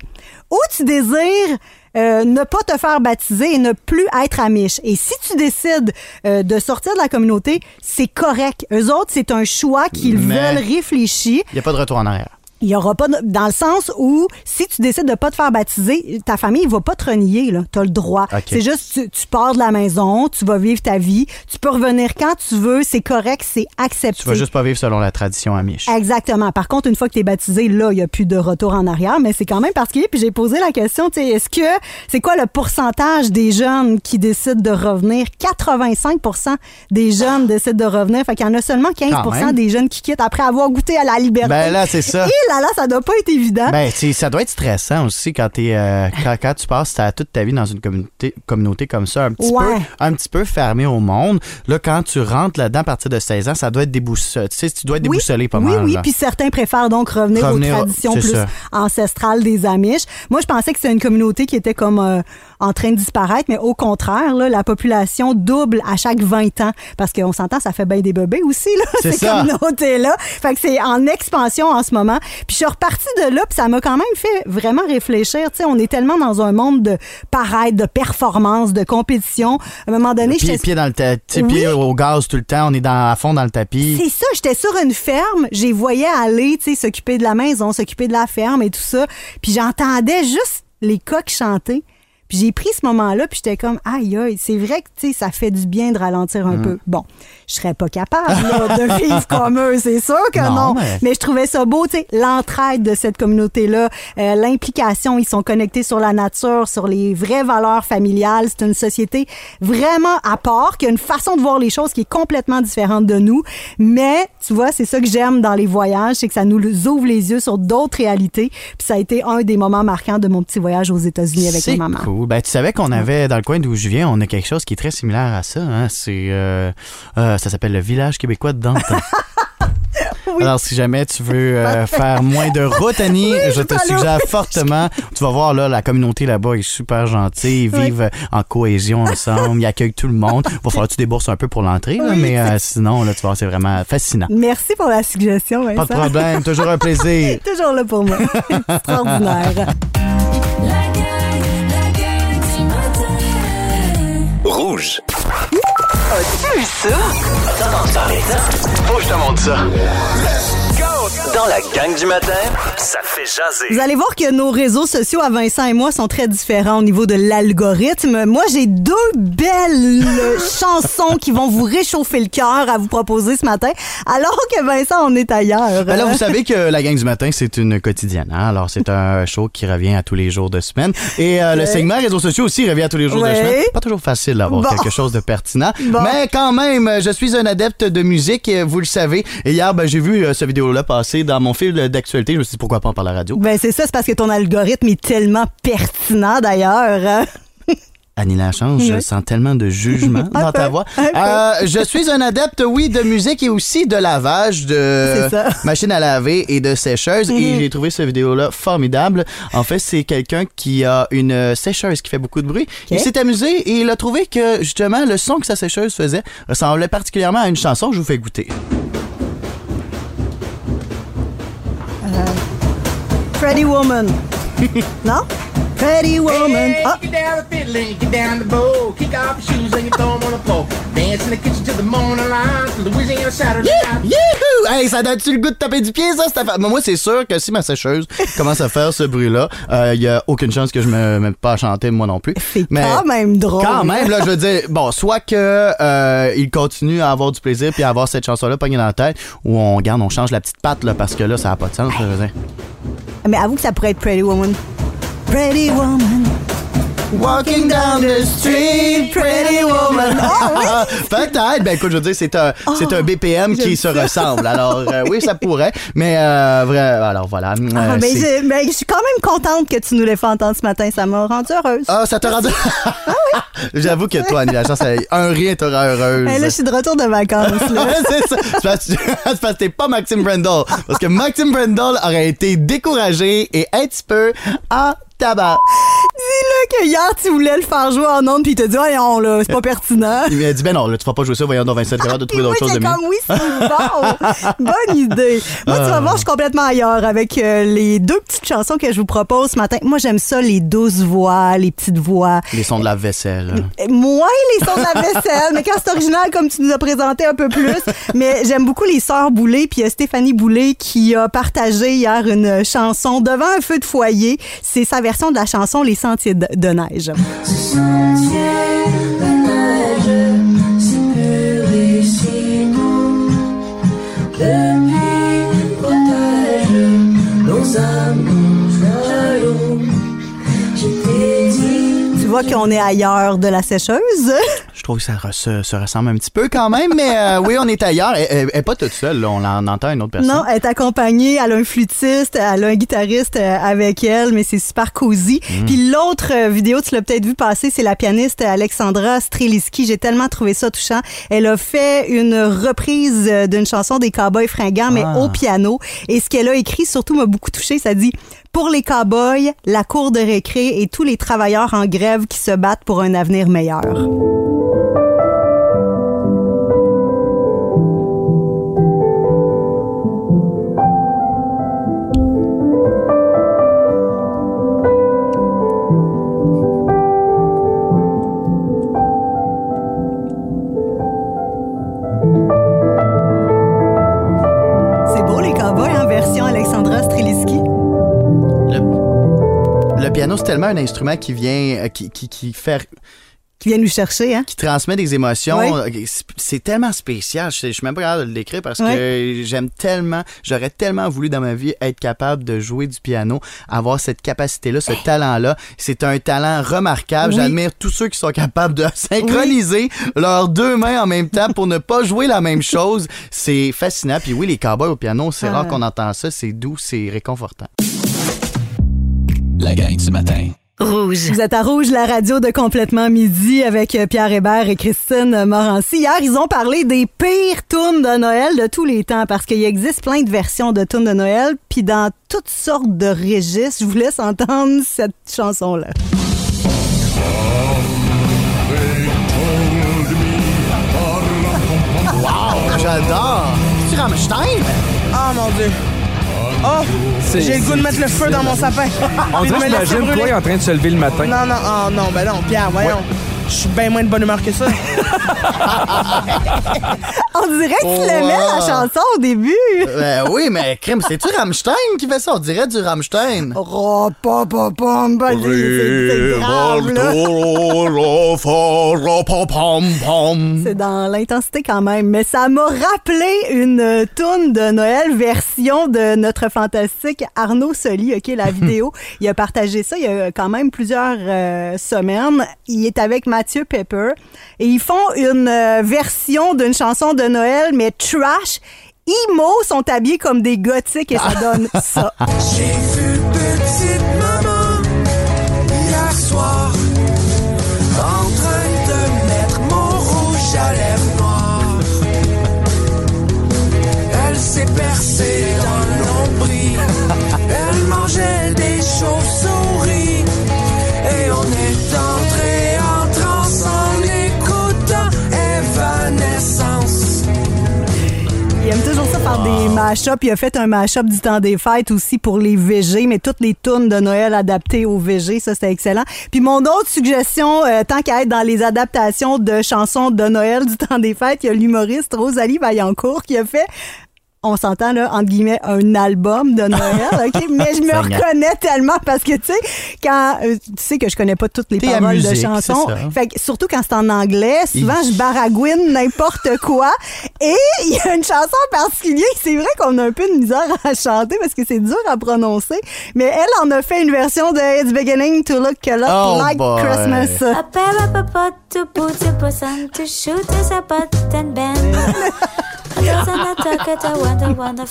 Ou tu désires euh, ne pas te faire baptiser et ne plus être Amish? Et si tu décides euh, de sortir de la communauté, c'est correct. Eux autres, c'est un choix qu'ils veulent réfléchir. Il n'y a pas de retour en arrière. Il y aura pas de- dans le sens où si tu décides de pas te faire baptiser, ta famille va pas te renier là, tu as le droit. C'est juste tu, tu pars de la maison, tu vas vivre ta vie, tu peux revenir quand tu veux, c'est correct, c'est accepté. Tu vas juste pas vivre selon la tradition amish. Exactement. Par contre, une fois que tu es baptisé, là, il n'y a plus de retour en arrière, mais c'est quand même particulier. Puis j'ai posé la question, tu sais, est-ce que c'est quoi le pourcentage des jeunes qui décident de revenir? 85% des jeunes décident de revenir. Fait qu'il y en a seulement 15 Quand même. des jeunes qui quittent après avoir goûté à la liberté. Ben là, c'est ça. Et là, là, ça doit pas être évident. Ben, ça doit être stressant aussi quand, t'es, euh, quand, quand tu passes ta- toute ta vie dans une communauté, communauté comme ça, un petit, Ouais. peu, un petit peu fermée au monde. Là, quand tu rentres là-dedans à partir de 16 ans, ça doit être déboussolé. Tu sais, tu dois être Oui, déboussolé pas oui, mal. Oui, là. puis certains préfèrent donc revenir, Revenir, aux traditions plus ça. ancestrales des Amish. Moi, je pensais que c'était une communauté qui était comme euh, en train de disparaître, mais au contraire, là, la population double à chaque 20 ans, parce qu'on s'entend, ça fait bien des bébés aussi, là, C'est ces communautés-là. Fait que c'est en expansion en ce moment. Puis je suis repartie de là, puis ça m'a quand même fait vraiment réfléchir. Tu sais, on est tellement dans un monde de paraître, de performance, de compétition. À un moment donné, j'étais- pied dans le ta- tu sais, Oui. pied au gaz tout le temps, on est dans, à fond dans le tapis. C'est ça, j'étais sur une ferme, j'ai voyais aller, tu sais, s'occuper de la maison, s'occuper de la ferme et tout ça, puis j'entendais juste les coqs chanter. Puis j'ai pris ce moment-là, puis j'étais comme aïe aïe, c'est vrai que tu sais ça fait du bien de ralentir un peu. Bon, je serais pas capable là, de vivre comme eux, c'est sûr que non. Non, mais- Mais je trouvais ça beau, tu sais, l'entraide de cette communauté-là, euh, l'implication, ils sont connectés sur la nature, sur les vraies valeurs familiales. C'est une société vraiment à part, qui a une façon de voir les choses qui est complètement différente de nous. Mais, tu vois, c'est ça que j'aime dans les voyages, c'est que ça nous ouvre les yeux sur d'autres réalités. Puis ça a été un des moments marquants de mon petit voyage aux États-Unis avec ma maman. cool. Ben, tu savais qu'on avait, dans le coin d'où je viens, on a quelque chose qui est très similaire à ça. Hein? C'est, euh, euh, ça s'appelle le village québécois de Danton. Alors, si jamais tu veux euh, faire moins de route, Annie, je te pas suggère fortement. Tu vas voir, là, la communauté là-bas est super gentille. Ils Oui. vivent en cohésion ensemble. Ils accueillent tout le monde. Va falloir que tu débourses un peu pour l'entrée, Oui, mais euh, sinon, là, tu voir, c'est vraiment fascinant. Merci pour la suggestion, Pas Vincent. de problème. Toujours un plaisir. Toujours là pour moi. Extraordinaire. Rouge. Faut que je te montre ça. Dans la gang du matin, Ça fait jaser. Vous allez voir que nos réseaux sociaux à Vincent et moi sont très différents au niveau de l'algorithme. Moi, j'ai deux belles chansons qui vont vous réchauffer le cœur à vous proposer ce matin, alors que Vincent, on est ailleurs. Ben là, vous savez que la gang du matin, c'est une quotidienne. hein? Alors, c'est un show qui revient à tous les jours de semaine. Et euh, le segment réseaux sociaux aussi revient à tous les jours de Ouais. semaine. Pas toujours facile d'avoir Bon. quelque chose de pertinent. Bon. Mais quand même, je suis un adepte de musique, vous le savez. Et hier, ben, j'ai vu euh, cette vidéo-là passer dans mon fil d'actualité. Je me suis dit, pourquoi pas en parler à la radio? Ben c'est ça, c'est parce que ton algorithme est tellement pertinent d'ailleurs. Annie Lachance, je Oui. sens tellement de jugement dans ta voix. Euh, je suis un adepte, oui, de musique et aussi de lavage, de machine à laver et de sécheuse. Et j'ai trouvé cette vidéo-là formidable. En fait, c'est quelqu'un qui a une sécheuse qui fait beaucoup de bruit. Il s'est amusé et il a trouvé que, justement, le son que sa sécheuse faisait ressemblait particulièrement à une chanson je vous fais écouter. Pretty Woman. non? Pretty Woman. Ah, Get down the fiddle and get down the bow. Kick off your shoes and you throw 'em on the floor. Dance in the kitchen till the morning light. Louisiana Saturday night. Youhou! Hey, ça donne-tu le goût de taper du pied, ça? cette affaire? Mais moi, c'est sûr que si ma sécheuse commence à faire ce bruit-là, il y a aucune chance que je me mette pas à chanter, moi non plus. c'est Mais quand même drôle. Quand même, là, je veux dire, bon, soit que euh, il continue à avoir du plaisir puis à avoir cette chanson-là pognée dans la tête, ou on garde, on change la petite patte, là, parce que là, ça n'a pas de sens, je veux dire. Mais avoue que ça pourrait être Pretty Woman. Pretty Woman. Walking down the street, pretty woman. Peut-être. Ben écoute, je veux dire, c'est un, c'est un BPM qui se ressemble. Alors, euh, oui, ça pourrait. Mais, euh, vrai, alors voilà. Ah, Euh, ben, je, ben, je suis quand même contente que tu nous l'aies fait entendre ce matin. Ça m'a rendue heureuse. Ah, ça t'a rendu. J'avoue que toi, Annie, la chance, un rien t'aura heureuse. Ben, là, je suis de retour de vacances. Là. c'est ça. C'est parce, c'est parce que t'es pas Maxime Brendel. Parce que Maxime Brendel aurait été découragé et un petit peu en tabac. Dis-le que hier, tu voulais le faire jouer en ondes, puis il t'a dit, voyons, là, c'est pas pertinent. Il m'a dit, ben non, là, tu vas pas jouer ça, voyons Vincent, t'es capable de trouver Moi, d'autres choses de mieux. comme oui, c'est bon. Bonne idée. Moi, tu vas Ah. voir, je suis complètement ailleurs avec euh, les deux petites chansons que je vous propose ce matin. Moi, j'aime ça, les douces voix, les petites voix. Les sons de la vaisselle. Moins les sons de la vaisselle, mais quand c'est original, comme tu nous as présenté un peu plus. Mais j'aime beaucoup les sœurs Boulay, puis il y a Stéphanie Boulay qui a partagé hier une chanson devant un feu de foyer. C'est sa version de la chanson Les Sentiers de, de neige. Tu vois qu'on est ailleurs de la sécheuse. Je trouve que ça re- se, se ressemble un petit peu quand même, mais euh, oui, on est ailleurs. Elle, elle- elle est pas toute seule, là. on en entend une autre personne. Non, elle est accompagnée, elle a un flûtiste, elle a un guitariste euh, avec elle, mais c'est super cosy. Mm. Puis l'autre euh, vidéo, tu l'as peut-être vu passer, c'est la pianiste Alexandra Streliski. J'ai tellement trouvé ça touchant. Elle a fait une reprise d'une chanson des Cowboys fringants, mais Ah. au piano. Et ce qu'elle a écrit, surtout, m'a beaucoup touché. Ça dit pour les cowboys, la cour de récré et tous les travailleurs en grève qui se battent pour un avenir meilleur. Piano, c'est tellement un instrument qui vient, euh, qui, qui, qui fait, Qui vient nous chercher, hein? qui transmet des émotions. Oui. Euh, c'est- tellement spécial. Je, je suis même pas capable de le décrire parce que j'aime tellement, j'aurais tellement voulu dans ma vie être capable de jouer du piano, avoir cette capacité-là, ce talent-là. C'est un talent remarquable. Oui. J'admire tous ceux qui sont capables de synchroniser leurs deux mains en même temps pour ne pas jouer la même chose. C'est fascinant. Puis oui, les cowboys au piano, c'est Ah. rare qu'on entend ça. C'est doux, c'est réconfortant. La gang du matin. Rouge. Vous êtes à Rouge, la radio de Complètement Midi avec euh, Pierre Hébert et Christine Morancy. Hier, ils ont parlé des pires tunes de Noël de tous les temps parce qu'il existe plein de versions de tunes de Noël, puis dans toutes sortes de registres. Je vous laisse entendre cette chanson-là. J'adore. Tu Rammstein? Oh mon dieu. Oh, j'ai le goût de mettre le feu dans mon sapin. On dirait, laisser j'imagine toi en train de se lever le matin. Non, non, oh non, ben non, Pierre, voyons. Je suis bien moins de bonne humeur que ça. On dirait que tu Oh, l'aimais, la wow. chanson, au début. Ben oui, mais crime, c'est-tu Rammstein qui fait ça? On dirait du Rammstein. Oh, c'est dans l'intensité quand même, mais ça m'a rappelé une euh, toune de Noël version de notre fantastique Arnaud Soli, OK, la vidéo. il a partagé ça il y a quand même plusieurs euh, semaines. Il est avec Mathieu Pepper et ils font une euh, version d'une chanson de Noël, mais trash. Imo sont habillés comme des gothiques et ça donne ça. J'ai vu petite maman hier soir en train de mettre mon rouge à lèvres noir. Elle s'est percée dans le nombril. Elle mangeait des Il aime toujours ça faire des mash-ups. Il a fait un mash-up du temps des fêtes aussi pour les VG, mais toutes les tunes de Noël adaptées aux VG, ça c'était excellent. Puis mon autre suggestion, euh, tant qu'à être dans les adaptations de chansons de Noël du temps des fêtes, il y a l'humoriste Rosalie Vaillancourt qui a fait on s'entend là, entre guillemets, un album de Noël, OK? Mais je me reconnais tellement parce que, tu sais, quand, euh, tu sais que je connais pas toutes les paroles de musique, chansons. c'est ça. Fait que surtout quand c'est en anglais, souvent je baragouine n'importe quoi. Et il y a une chanson en particulier, c'est vrai qu'on a un peu de misère à chanter parce que c'est dur à prononcer, mais elle en a fait une version de It's Beginning to Look a Lot Oh Like boy. Christmas. Cause I'm don't wanna,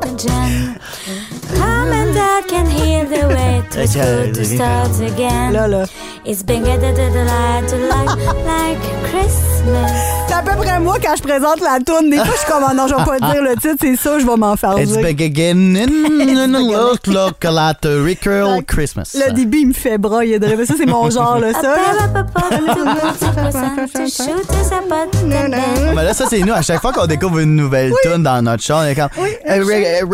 but Mom and dad can hear the way to school to start again. Là. It's been get the light to like like Christmas. C'est à peu près moi quand je présente la tourne. Des fois, je suis comme, Ah non, je vais pas dire le titre, c'est ça, je vais m'en faire It's big again in look look a lot of Rickle Christmas. Le début, il me fait broyer de rêve. Ça, c'est mon genre, là, ça. to to. Mais là, ça, c'est nous. À chaque fois qu'on découvre une nouvelle tune dans notre show, on est comme. Euh,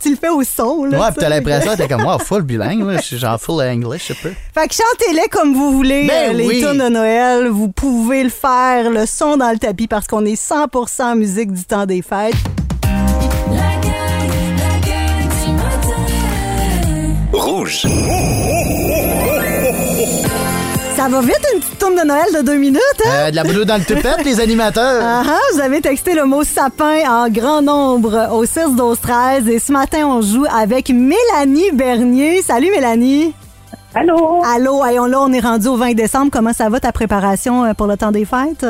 Tu le fais au son, là. Ouais, pis t'as l'impression, t'es comme, wow, full bilingue, là. Je suis genre full English, un peu. Fait que chantez-les comme vous voulez, Ben euh, les oui. tunes de Noël. Vous pouvez le faire, le son dans le tapis, parce qu'on est 100% musique du temps des fêtes. Rouge. Ça va vite, une petite tourne de Noël de deux minutes, hein? Euh, de la boulot dans le toupette, les animateurs. Ah ah, vous avez texté le mot sapin en grand nombre au 6 12 13 et ce matin on joue avec Mélanie Bernier. Salut Mélanie. Allô? Allô, on, là on est rendu au 20 décembre. Comment ça va ta préparation euh, pour le temps des fêtes?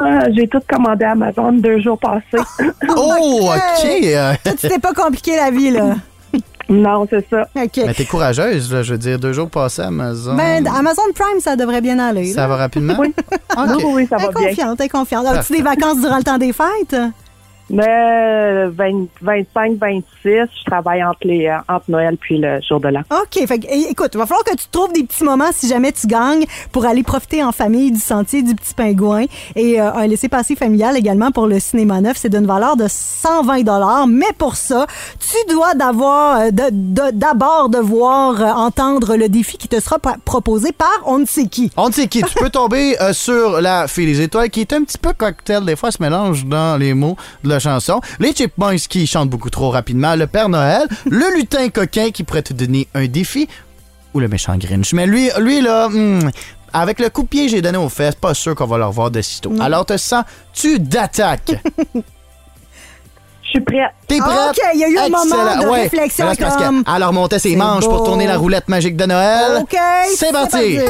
Ah, J'ai tout commandé à Amazon deux jours passés. Oh, OK. t'es pas compliqué la vie là. Non, c'est ça. OK. Mais t'es courageuse, là. Je veux dire, deux jours passés Amazon. Ben, Amazon Prime, ça devrait bien aller. ça va rapidement? Oui. Oui, oui, ça T'es va bien. confiante, t'es confiante. As-tu des vacances durant le temps des fêtes? Mais 20 25, 26, je travaille entre, les, euh, entre Noël puis le jour de l'an. OK. Fait é- écoute, il va falloir que tu trouves des petits moments si jamais tu gagnes pour aller profiter en famille du sentier du petit pingouin et euh, un laissez-passer familial également pour le cinéma neuf. C'est d'une valeur de 120 dollars. Mais pour ça, tu dois d'avoir euh, de- de- d'abord devoir euh, entendre le défi qui te sera pro- proposé par on ne sait qui. On ne sait qui. Tu peux tomber euh, sur la fille des étoiles qui est un petit peu cocktail. Des fois, elle se mélange dans les mots de la chanson. Les Chipmunks qui chantent beaucoup trop rapidement. Le Père Noël. le lutin coquin qui pourrait te donner un défi. Ou le méchant Grinch. Mais lui, lui là, hmm, avec le coup de pied que j'ai donné aux fesses, pas sûr qu'on va le revoir de sitôt. Alors, te sens-tu d'attaque? Je suis prête. T'es prête? OK, il y a eu un moment de Ouais. réflexion parce comme- ses manches pour tourner la roulette magique de Noël. OK. C'est parti. Bonjour,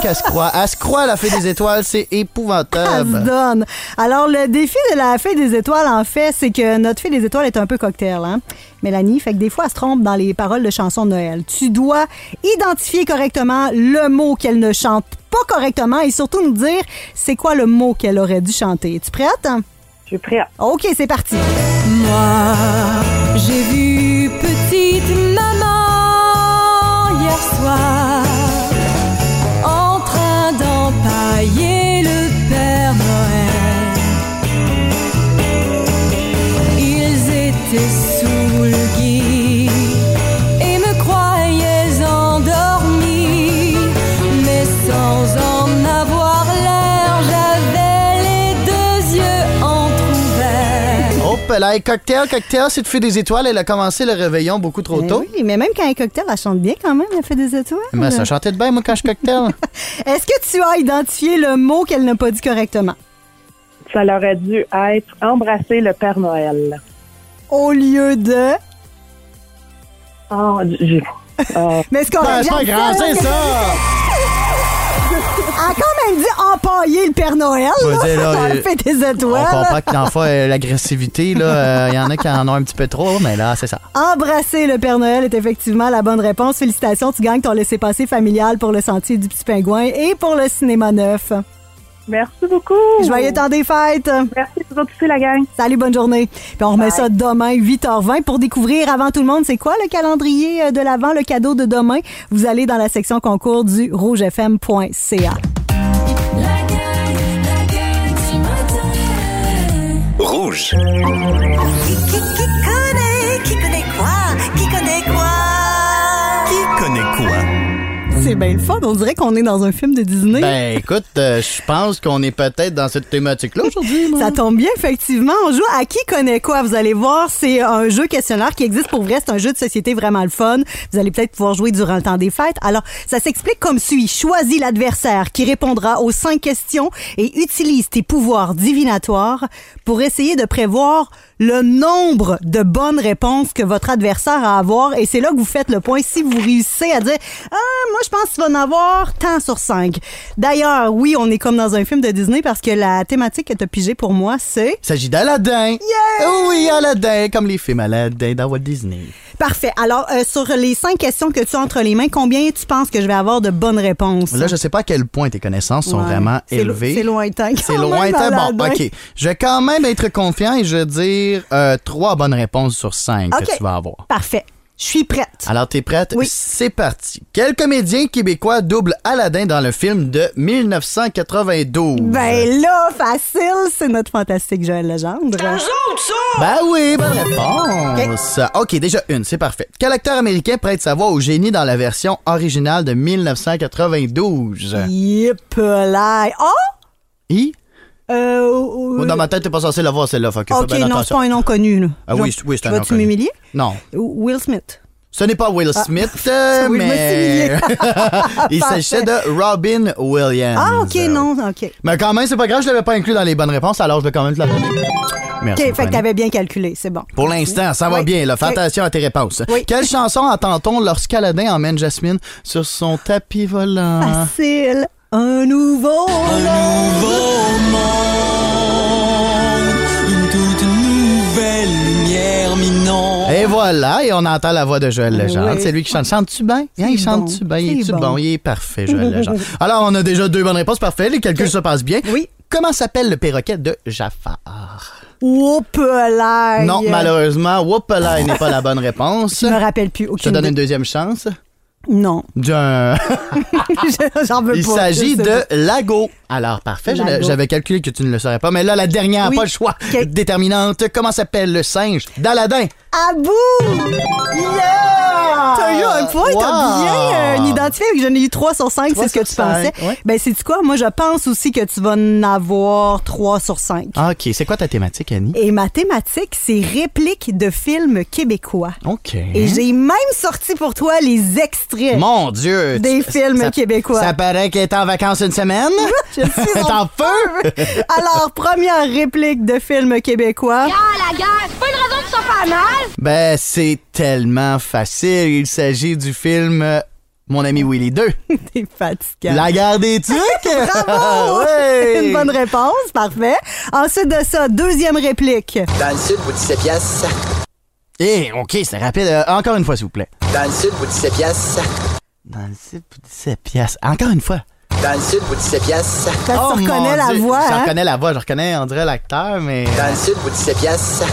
qu'elle se croit. Elle se croit, la fée des étoiles. C'est Elle se épouvantable. donne. Alors, le défi de la fée des étoiles, en fait, c'est que notre fée des étoiles est un peu cocktail, hein? Mélanie, fait que des fois, elle se trompe dans les paroles de chansons de Noël. Tu dois identifier correctement le mot qu'elle ne chante pas correctement et surtout nous dire c'est quoi le mot qu'elle aurait dû chanter. Es-tu prête? Je suis prête. OK, c'est parti. Moi, j'ai vu Oh, là, cocktail, cocktail, cette fée des étoiles, elle a commencé le réveillon beaucoup trop Eh tôt. oui, mais même quand elle est cocktail, elle chante bien quand même, la fée des étoiles. Mais ça chantait de bien, moi, quand je cocktail. Est-ce que tu as identifié le mot qu'elle n'a pas dit correctement? Ça aurait dû être embrasser le Père Noël. Au lieu de... Ah, j'ai. ah, Mais c'est correct. Ben, c'est pas grand, c'est ça! A quand même dit empailler le Père Noël. Là, dire, là, dans le fait des On étoiles. comprend que euh, l'agressivité, là, euh, il y en a qui en ont un petit peu trop, mais là, c'est ça. Embrasser le Père Noël est effectivement la bonne réponse. Félicitations, tu gagnes ton laissez-passer familial pour le Sentier du Petit Pingouin et pour le Cinéma Neuf. Merci beaucoup. Joyeux temps des fêtes. Merci vous autres aussi, la gang. Salut, bonne journée. Puis on remet ça demain, 8h20, pour découvrir avant tout le monde, c'est quoi le calendrier euh, de l'avant, le cadeau de demain? Vous allez dans la section concours du rougefm.ca. Rouge. C'est bien le fun. On dirait qu'on est dans un film de Disney. Ben, écoute, euh, je pense qu'on est peut-être dans cette thématique-là aujourd'hui. Ça tombe bien, effectivement. On joue à qui connaît quoi? Vous allez voir, c'est un jeu questionnaire qui existe pour vrai. C'est un jeu de société vraiment le fun. Vous allez peut-être pouvoir jouer durant le temps des fêtes. Alors, ça s'explique comme suit. Choisis l'adversaire qui répondra aux cinq questions et utilise tes pouvoirs divinatoires pour essayer de prévoir le nombre de bonnes réponses que votre adversaire a à avoir. Et c'est là que vous faites le point. Si vous réussissez à dire, ah, moi, je pense que tu vas en avoir tant sur cinq. D'ailleurs, oui, on est comme dans un film de Disney parce que la thématique que tu as pigée pour moi, c'est Il s'agit d'Aladin. Oui, Aladin, comme les films Aladin dans Walt Disney. Parfait. Alors, euh, sur les cinq questions que tu as entre les mains, combien tu penses que je vais avoir de bonnes réponses? Là, je sais pas à quel point tes connaissances sont Ouais. vraiment élevées. C'est lointain. C'est lointain. Bon, Aladdin. OK. Je vais quand même être confiant et je vais dire euh, trois bonnes réponses sur cinq que tu vas avoir. Parfait. Je suis prête. Alors, t'es prête? Oui. C'est parti. Quel comédien québécois double Aladdin dans le film de 1992? Ben là, facile, c'est notre fantastique Joël Legendre. Ben oui, bonne réponse. OK, déjà une, c'est parfait. Quel acteur américain prête sa voix au génie dans la version originale de 1992? Yep, là. Oh! I? Euh, Dans ma tête, t'es pas censé la voir, celle-là. Fait que fais OK, non, c'est pas un nom connu. Là. Ah oui, oui, c'est un nom Vas-tu connu. m'humilier? Non. Will Smith? Ce n'est pas Will Ah. Smith, euh, mais... Il s'agissait de Robin Williams. Ah, OK, non, OK. Mais quand même, c'est pas grave, je l'avais pas inclus dans les bonnes réponses, alors je vais quand même te la donner. Merci. OK, fait que t'avais bien calculé, c'est bon. Pour l'instant, ça va Oui. bien. Là. Fais attention à tes réponses. Oui. Quelle chanson entend-on lorsqu'Aladin emmène Jasmine sur son tapis volant? Facile. Un nouveau. Une toute nouvelle lumière minant. Et voilà, et on entend la voix de Joël Legendre. Oui. C'est lui qui chante. Chante-tu bien? Hein, il chante-tu bien? Il est-tu bon? bon? Il est parfait, Joël Legendre. Alors, on a déjà deux bonnes réponses. Parfait. Les calculs se passent bien. Oui. Comment s'appelle le perroquet de Jafar? Whoop, là. Non, malheureusement, Whoopala n'est pas la bonne réponse. Je me rappelle plus. Je te Aucune donne une deuxième chance. Non. D'un. J'en veux Il pas. s'agit je sais de pas. Lago. Alors, parfait. Je- Lago. J'avais calculé que tu ne le saurais pas. Mais là, la dernière, Oui. pas le choix. OK. Déterminante. Comment s'appelle le singe d'Aladin? Abou! Yeah! T'as eu un point, t'as Wow! bien euh, identifié. J'en ai eu 3 sur 5, Trois c'est ce que tu pensais. ouais. Ben, c'est quoi? Moi, je pense aussi que tu vas en avoir 3 sur 5. OK. C'est quoi ta thématique, Annie? Et ma thématique, c'est répliques de films québécois. OK. Et j'ai même sorti pour toi les extraits. Mon Dieu! Des tu- films ça- québécois. Ça paraît qu'elle est en vacances une semaine. Je suis Elle est en feu. Alors, première réplique de film québécois. Ah, la guerre, c'est pas une raison de se faire mal. Ben, c'est tellement facile. Il s'agit du film euh, Mon ami Willy 2. T'es fatiguant. La guerre des trucs. Bravo! Ouais. Une bonne réponse, parfait. Ensuite de ça, deuxième réplique. Dans le sud, vous 17 piastres. Eh, OK, c'est rapide. Euh, encore une fois, s'il vous plaît. Dans le sud, vous 17 piastres. Dans le site pour 17 piastres. Encore une fois. Dans le sud, vous 17 piastres. Ça, Oh, tu reconnais la Dieu. voix, Je hein? reconnais la voix. Je reconnais, on dirait l'acteur, mais... Dans le sud, vous 17 piastres.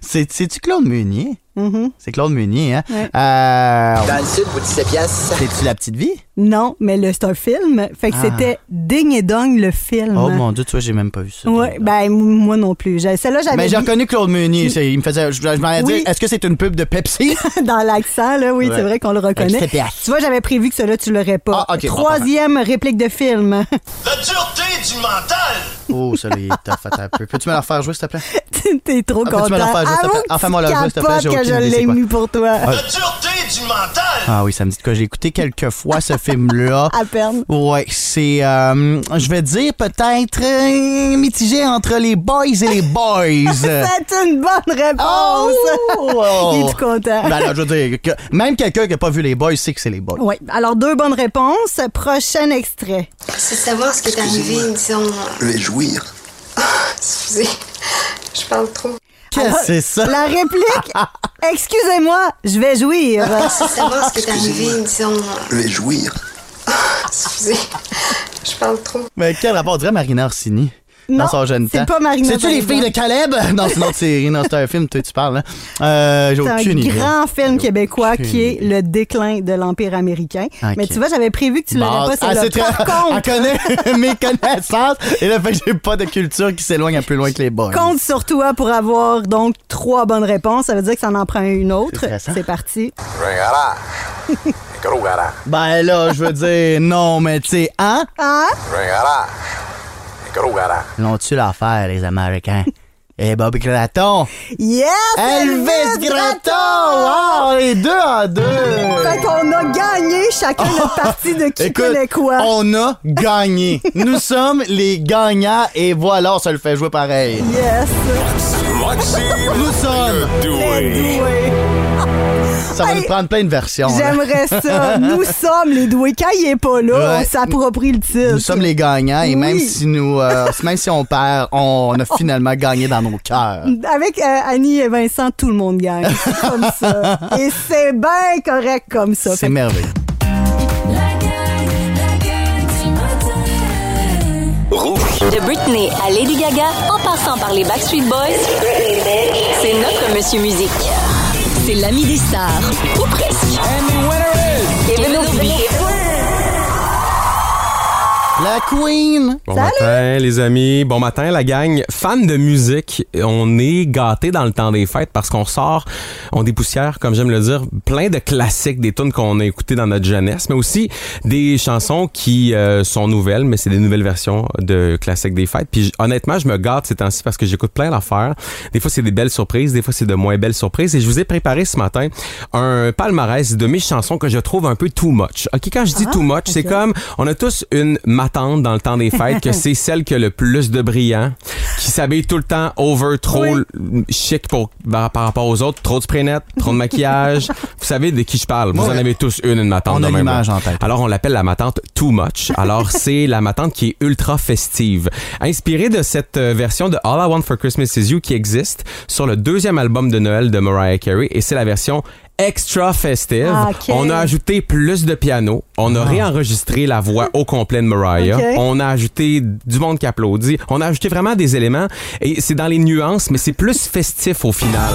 C'est- C'est-tu Claude Meunier? Mhm. C'est Claude Meunier, hein? Ouais. Euh, Dans le sud, vous 17 piastres. C'est-tu La Petite Vie? Non, mais le- c'est un film. Fait que Ah. c'était Ding et Dong, le film. Oh mon Dieu, tu vois, j'ai même pas vu ça. Ouais, ben moi non plus. J'ai- Celle-là, j'avais Mais j'ai dit reconnu Claude Meunier. c'est- Il me faisait. Je, je m'en allais Oui. dire, est-ce que c'est une pub de Pepsi? dans l'accent, là, oui, Ouais. c'est vrai qu'on le reconnaît. Fait Tu vois, j'avais prévu que cela, tu l'aurais pas. Ah, Troisième réplique de film. La dureté du mental! Oh, ça, il est attends un peu. Peux-tu me la refaire jouer, s'il te plaît? T'es trop Ah, content. peux-tu me la faire, juste, s'il te plaît? Enfin, moi, la jouer, s'il te plaît, j'ai que je l'ai mis pour toi. La dureté du mental! Ah oui, ça me dit que j'ai écouté quelques fois ce film-là. À peine. Ouais, c'est, euh, je vais dire peut-être euh, mitigé entre les boys et les boys. C'est une bonne réponse. Oh! Il est tout content. Ben là, je veux dire que même quelqu'un qui n'a pas vu les boys sait que c'est les boys. Oui, alors deux bonnes réponses. Prochain extrait. C'est savoir ce qui est arrivé, disons. Je vais jouir. Excusez, je parle trop. Qu'est-ce que c'est ça? La réplique, excusez-moi, je vais jouir. De savoir ce qui est arrivé, disons. Je vais jouir. Excusez, je parle trop. Mais quel rapport dirait Marina Orsini? Non, dans son jeune c'est temps. pas Marina C'est-tu les filles de Caleb? Non, c'est une autre série. Non, c'est un film, toi, tu parles. Hein? Euh, J'ai C'est un idée. grand film québécois aucune qui est Le déclin de l'Empire américain. Mais tu vois, j'avais prévu que tu l'aurais pas, ah, c'est c'est très- Par contre, connaît mes connaissances. Et le fait que j'ai pas de culture qui s'éloigne un peu loin que les boys. compte sur toi pour avoir donc trois bonnes réponses. Ça veut dire que ça en prend une autre. C'est. C'est parti. Ben là, je veux dire, non, mais tu sais, hein? Hein? L'ont-tu l'affaire, les Américains? Et Bobby Gratton. Yes! Elvis Gratton! Wow, les deux en deux! Fait qu'on a gagné chacun notre partie de qui Écoute, connaît quoi. on a gagné. Nous sommes les gagnants et voilà, on se le fait jouer pareil. Yes! Nous sommes Les doués. Ça va Hey, nous prendre plein de versions. J'aimerais ça. Nous sommes les doués. Quand il est pas là, Ouais. on s'approprie le titre. Nous sommes les gagnants et même si nous, euh, même si on perd, on a finalement gagné dans nos cœurs. Avec euh, Annie et Vincent, tout le monde gagne. C'est comme ça. Et c'est bien correct comme ça. C'est merveilleux. De Britney à Lady Gaga, en passant par les Backstreet Boys, c'est notre Monsieur Musique. C'est l'ami des stars, ou presque. La Queen! Bon matin, les amis. Bon matin, la gang. Fan de musique, on est gâtés dans le temps des fêtes parce qu'on sort, on dépoussière, comme j'aime le dire, plein de classiques, des tunes qu'on a écoutées dans notre jeunesse, mais aussi des chansons qui euh, sont nouvelles, mais c'est des nouvelles versions de classiques des fêtes. Puis honnêtement, je me gâte ces temps-ci parce que j'écoute plein d'affaires. Des fois, c'est des belles surprises, des fois, c'est de moins belles surprises. Et je vous ai préparé ce matin un palmarès de mes chansons que je trouve un peu too much. OK, quand je dis too much, c'est comme on a tous une dans le temps des fêtes que c'est celle qui a le plus de brillant, qui s'habille tout le temps over trop l- chic pour, par, par rapport aux autres, trop de spray net, trop de maquillage. Vous savez de qui je parle. Vous en Ouais. avez tous une, une matante. On a l'image en tête. Alors, on l'appelle la matante Too Much. Alors, c'est la matante qui est ultra festive. Inspirée de cette euh, version de All I Want for Christmas Is You qui existe sur le deuxième album de Noël de Mariah Carey et c'est la version extra festive. Ah. On a ajouté plus de piano. On a réenregistré la voix au complet de Mariah. On a ajouté du monde qui applaudit. On a ajouté vraiment des éléments et c'est dans les nuances, mais c'est plus festif au final.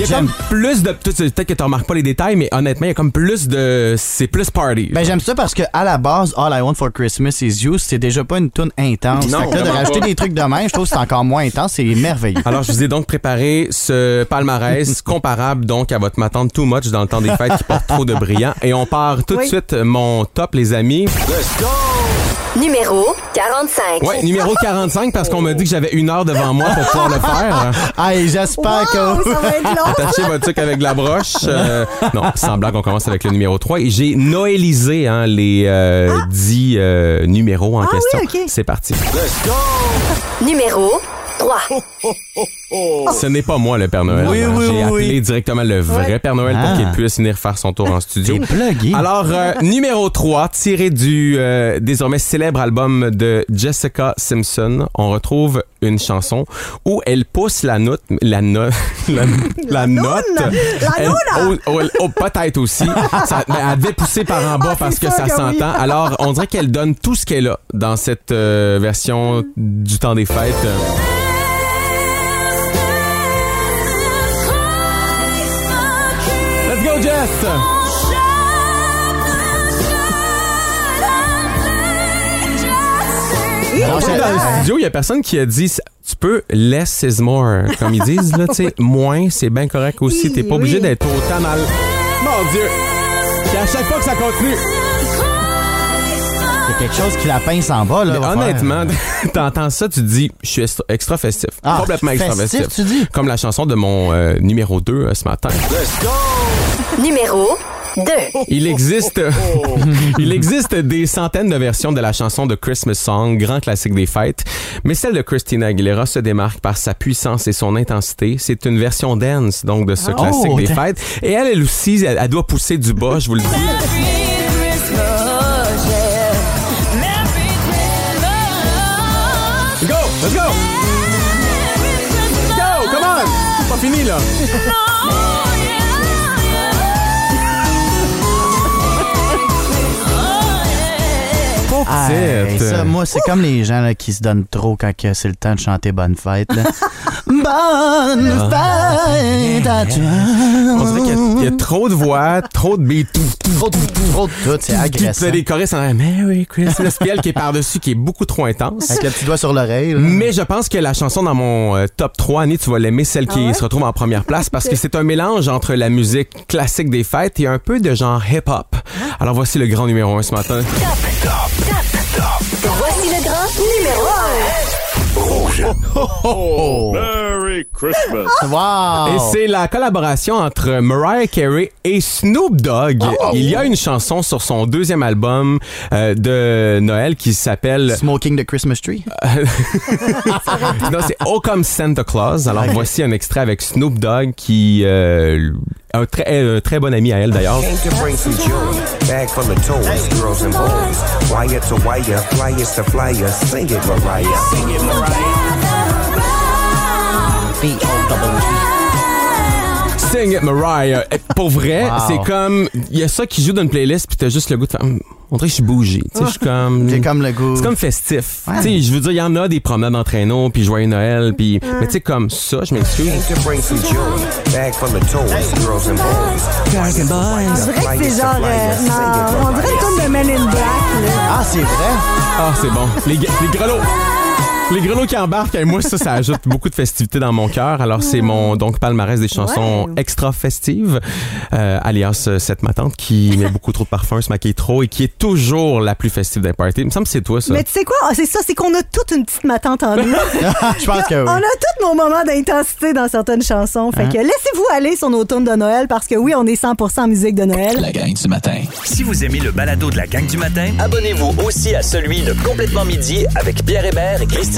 Il y a comme plus de. tu sais, Peut-être que tu remarques pas les détails, mais honnêtement, il y a comme plus de. C'est plus party. Ben j'aime ça parce que à la base, All I Want for Christmas is You, c'est déjà pas une tune intense. Non, Fait que là, de rajouter pas. des trucs de même, je trouve que c'est encore moins intense, c'est merveilleux. Alors, je vous ai donc préparé ce palmarès comparable donc à votre matante Too Much dans le temps des fêtes qui porte trop de brillant. Et on part tout de Oui. suite mon top, les amis. Numéro 45. Ouais, numéro 45 parce qu'on m'a dit que j'avais une heure devant moi pour pouvoir le faire. Hey, j'espère Wow, que. ça va être long. Attachez votre truc avec de la broche. Euh, non, sans blague, on commence avec le numéro 3. Et j'ai noélisé hein, les euh, 10 euh, numéros en Ah oui, question. C'est parti. Numéro 3. Ce n'est pas moi le Père Noël. Oui, oui, J'ai oui. appelé directement le vrai Ouais. Père Noël pour Ah. qu'il puisse venir faire son tour en studio. Plugué. Alors, euh, numéro 3, tiré du euh, désormais célèbre album de Jessica Simpson, on retrouve une chanson où elle pousse la note, la, no- la, la note. La Elle- nouna. oh, oh, elle- oh, peut-être aussi. Ça, ben, elle devait pousser par en bas Ah, parce que ça s'entend. Alors, on dirait qu'elle donne tout ce qu'elle a dans cette euh, version du temps des fêtes. Dans le studio, il y a personne qui a dit tu peux less is more, comme ils disent là, tu sais, moins c'est bien correct aussi. T'es pas obligé Oui. d'être autant le. Mon Dieu! Puis à chaque fois que ça continue, Il y a quelque chose qui la pince en bas, là. honnêtement, t'entends ça, tu te dis je suis extra, festif, Ah, complètement extra festif, festif. tu dis? Comme la chanson de mon euh, numéro 2 euh, ce matin. Numéro 2. Il existe, il existe des centaines de versions de la chanson de Christmas Song, grand classique des fêtes, mais celle de Christina Aguilera se démarque par sa puissance et son intensité. C'est une version dance, donc, de ce Oh, classique des dance. fêtes. Et elle, elle aussi, elle, elle doit pousser du bas, je vous le dis. Go! Let's go! Let's go! Come on! C'est pas fini, là! Ah, hey, ça, moi, c'est comme les gens là, qui se donnent trop quand c'est le temps de chanter Bonne fête. là. Bonne fête à toi. On dirait qu'il y y, a trop de voix, trop de beats. Trop de trop de tout, c'est agressant. t'as des choristes en Merry Christmas. Puis elle qui est par-dessus, qui est beaucoup trop intense. Avec le petit doigt sur l'oreille. Mais je pense que la chanson dans mon euh, top 3, Annie, tu vas l'aimer, celle qui Ah ouais? se retrouve en première place, parce que c'est un mélange entre la musique classique des fêtes et un peu de genre hip-hop. Ah. Alors voici le grand numéro 1 ce matin. Voici le grand numéro 1. Merry Christmas. Wow! Et c'est la collaboration entre Mariah Carey et Snoop Dogg. Il y a une chanson sur son deuxième album euh, de Noël qui s'appelle Smoking the Christmas Tree? non, c'est Oh Come Santa Claus. Alors voici un extrait avec Snoop Dogg qui euh, un très, un très bon ami à elle d'ailleurs. Came to bring some joy, bag full of toys, girls and boys? Wire to wire, flyers to flyers, sing it, Mariah. Sing it, Sing it Mariah. Et Pour vrai, Wow. c'est comme il y a ça qui joue dans une playlist puis t'as juste le goût de faire Hum, on dirait que je suis bougé. Tu sais, je suis comme J'ai comme le goût. c'est comme festif. Ouais. Tu sais, je veux dire, il y en a des promenades en traîneau, puis joyeux Noël, puis mais tu sais comme ça, je m'excuse. On dirait que c'est genre. euh, non, on dirait de Men in Black. Là. Ah, c'est vrai? Ah, c'est bon. Les, les grelots. Les grelots qui embarquent, et moi, ça, ça ajoute beaucoup de festivité dans mon cœur. Alors, c'est mon donc palmarès des chansons Ouais. extra festives, euh, alias euh, cette matante qui met beaucoup trop de parfum, se maquille trop et qui est toujours la plus festive des parties. Il me semble que c'est toi, ça. Mais tu sais quoi? Ah, c'est ça, c'est qu'on a toute une petite matante en nous. Je pense que On oui. a tous nos moments d'intensité dans certaines chansons. Fait Hein? que laissez-vous aller sur nos tunes de Noël parce que oui, on est 100% musique de Noël. La gang du matin. Si vous aimez le balado de la gang du matin, Abonnez-vous aussi à celui de Complètement Midi avec Pierre Hébert et Christine